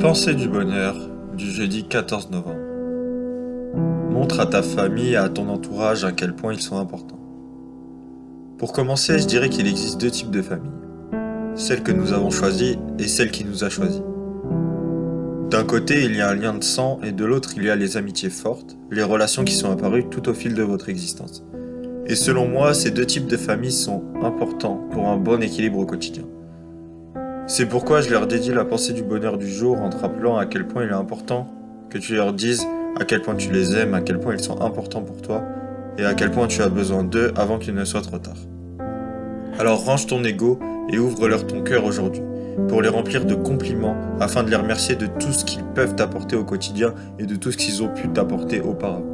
Pensée du bonheur du jeudi 14 novembre. Montre à ta famille et à ton entourage à quel point ils sont importants. Pour commencer, je dirais qu'il existe deux types de familles. Celle que nous avons choisie et celle qui nous a choisis. D'un côté, il y a un lien de sang et de l'autre, il y a les amitiés fortes, les relations qui sont apparues tout au fil de votre existence. Et selon moi, ces deux types de familles sont importants pour un bon équilibre au quotidien. C'est pourquoi je leur dédie la pensée du bonheur du jour en te rappelant à quel point il est important que tu leur dises à quel point tu les aimes, à quel point ils sont importants pour toi et à quel point tu as besoin d'eux avant qu'il ne soit trop tard. Alors range ton ego et ouvre-leur ton cœur aujourd'hui pour les remplir de compliments afin de les remercier de tout ce qu'ils peuvent t'apporter au quotidien et de tout ce qu'ils ont pu t'apporter auparavant.